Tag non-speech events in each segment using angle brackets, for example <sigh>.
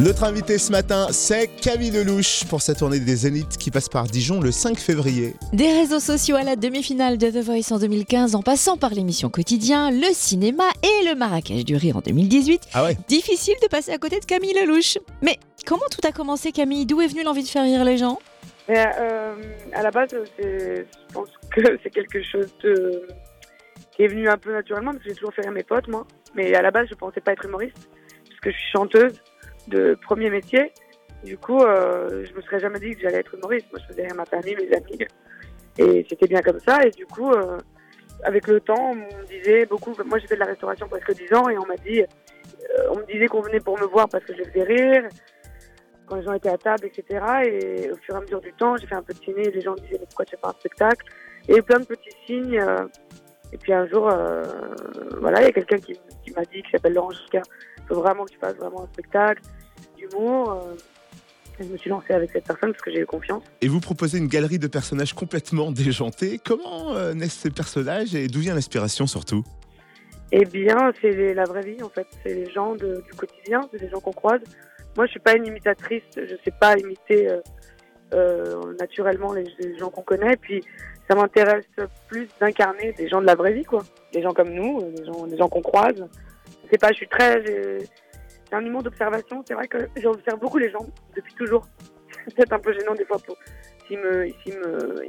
Notre invité ce matin, c'est Camille Lelouch pour sa tournée des Zéniths qui passe par Dijon le 5 février. Des réseaux sociaux à la demi-finale de The Voice en 2015, en passant par l'émission Quotidien, le cinéma et le Marrakech du Rire en 2018. Ah ouais Difficile de passer à côté de Camille Lelouch. Mais comment tout a commencé, Camille? D'où est venue l'envie de faire rire les gens? Mais, euh, à la base, c'est- je pense que <laughs> c'est quelque chose de... qui est venu un peu naturellement parce que j'ai toujours fait rire mes potes, moi. Mais à la base, je pensais pas être humoriste parce que je suis chanteuse de premier métier. Du coup, euh, je me serais jamais dit que j'allais être humoriste. Moi, je faisais rire ma famille, mes amis. Et c'était bien comme ça. Et du coup, euh, avec le temps, on me disait beaucoup. Moi, j'ai fait de la restauration presque 10 ans et on m'a dit. euh, on me disait qu'on venait pour me voir parce que je faisais rire quand les gens étaient à table, etc. Et au fur et à mesure du temps, j'ai fait un peu de ciné, les gens me disaient mais pourquoi tu fais pas un spectacle? Et plein de petits signes. euh, et puis un jour, voilà, il y a quelqu'un qui, m'a dit, qui s'appelle Laurent Giscard, faut vraiment que tu fasses vraiment un spectacle d'humour. euh, je me suis lancée avec cette personne parce que j'ai eu confiance. Et vous proposez une galerie de personnages complètement déjantés. Comment euh, naissent ces personnages et d'où vient l'inspiration surtout? Eh bien, c'est la vraie vie en fait. C'est les gens de- du quotidien, c'est les gens qu'on croise. Moi, je suis pas une imitatrice. Je sais pas imiter euh, euh, naturellement les, les gens qu'on connaît. Puis, ça m'intéresse plus d'incarner des gens de la vraie vie, quoi. Des gens comme nous, des gens, des gens qu'on croise. Je sais pas. Je suis très. J'ai un humour d'observation. C'est vrai que j'observe beaucoup les gens depuis toujours. <laughs> C'est peut-être un peu gênant des fois pour s'ils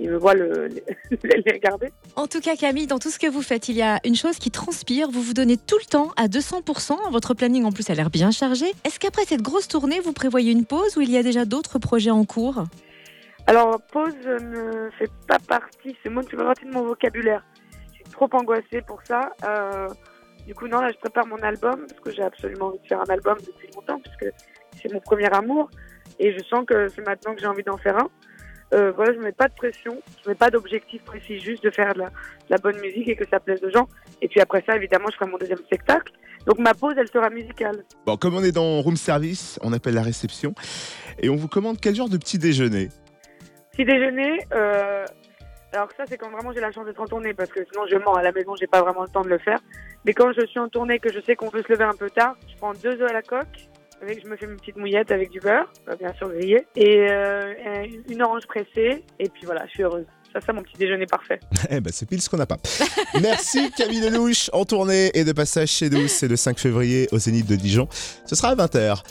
me, voient le, <laughs> les, les regarder. En tout cas, Camille, dans tout ce que vous faites, il y a une chose qui transpire. Vous vous donnez tout le temps à 200%. Votre planning, en plus, a l'air bien chargé. Est-ce qu'après cette grosse tournée, vous prévoyez une pause ou il y a déjà d'autres projets en cours? Alors, pause ne fait pas partie, ce mot ne fait pas partie de mon vocabulaire. Je suis trop angoissée pour ça. Euh, du coup, non, là, je prépare mon album, parce que j'ai absolument envie de faire un album depuis longtemps, puisque c'est mon premier amour. Et je sens que c'est maintenant que j'ai envie d'en faire un. Euh, voilà, je mets pas de pression, je mets pas d'objectif précis, juste de faire de la, de la bonne musique et que ça plaise aux gens. Et puis après ça, évidemment, je ferai mon deuxième spectacle. Donc ma pause, elle sera musicale. Bon, comme on est dans room service, on appelle la réception et on vous commande quel genre de petit déjeuner? Petit déjeuner, euh, alors ça c'est quand vraiment j'ai la chance d'être en tournée parce que sinon je mens à la maison, j'ai pas vraiment le temps de le faire. Mais quand je suis en tournée, que je sais qu'on peut se lever un peu tard, je prends deux œufs à la coque, avec je me fais une petite mouillette avec du beurre, euh, bien sûr grillé, et euh, une orange pressée, et puis voilà, je suis heureuse. Ça c'est mon petit déjeuner parfait. <laughs> Eh ben, c'est pile ce qu'on n'a pas. Merci <laughs> Camille Lelouch en tournée et de passage chez nous. C'est le 5 février au Zénith de Dijon. Ce sera à 20h.